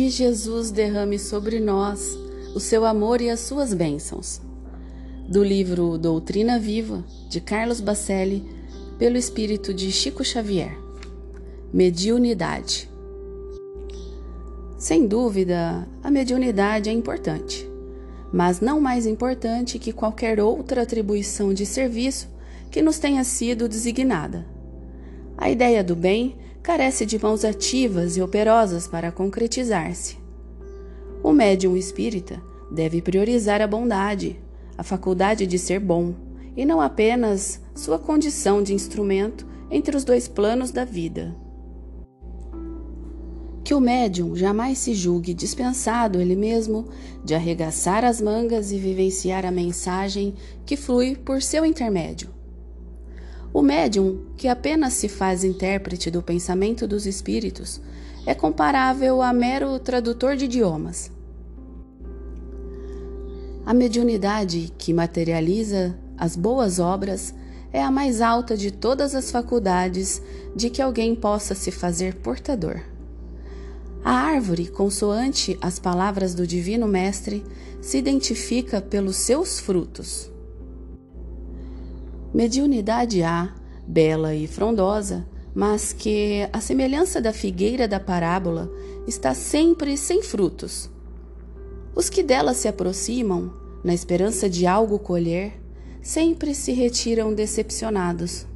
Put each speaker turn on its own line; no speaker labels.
Que Jesus derrame sobre nós o seu amor e as suas bênçãos. Do livro Doutrina Viva, de Carlos Bacelli, pelo espírito de Chico Xavier. Mediunidade. Sem dúvida, a mediunidade é importante, mas não mais importante que qualquer outra atribuição de serviço que nos tenha sido designada. A ideia do bem carece de mãos ativas e operosas para concretizar-se. O médium espírita deve priorizar a bondade, a faculdade de ser bom, e não apenas sua condição de instrumento entre os dois planos da vida. Que o médium jamais se julgue dispensado ele mesmo de arregaçar as mangas e vivenciar a mensagem que flui por seu intermédio. O médium, que apenas se faz intérprete do pensamento dos espíritos, é comparável a mero tradutor de idiomas. A mediunidade que materializa as boas obras é a mais alta de todas as faculdades de que alguém possa se fazer portador. A árvore, consoante as palavras do Divino Mestre, se identifica pelos seus frutos. Mediunidade há, bela e frondosa, mas que, à semelhança da figueira da parábola, está sempre sem frutos. Os que dela se aproximam, na esperança de algo colher, sempre se retiram decepcionados.